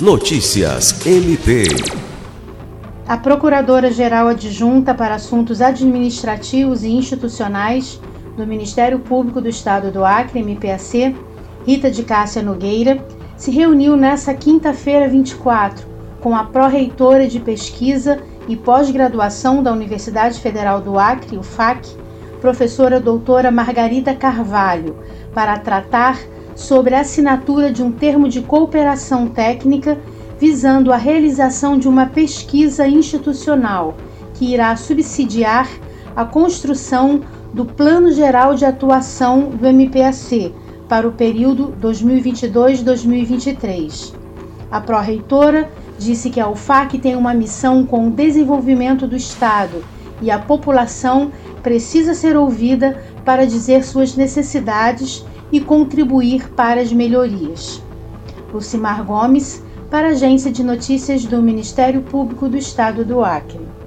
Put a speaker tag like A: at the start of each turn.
A: Notícias MP.
B: A Procuradora-Geral Adjunta para Assuntos Administrativos e Institucionais do Ministério Público do Estado do Acre, MPAC, Rita de Cássia Nogueira, se reuniu nesta quinta-feira 24 com a pró-reitora de pesquisa e pós-graduação da Universidade Federal do Acre, o FAC, professora doutora Margarida Carvalho, para tratar sobre a assinatura de um termo de cooperação técnica visando a realização de uma pesquisa institucional que irá subsidiar a construção do Plano Geral de Atuação do MPAC para o período 2022-2023. A pró-reitora disse que a UFAC tem uma missão com o desenvolvimento do Estado e a população precisa ser ouvida para dizer suas necessidades e contribuir para as melhorias. Lucimar Gomes, para a Agência de Notícias do Ministério Público do Estado do Acre.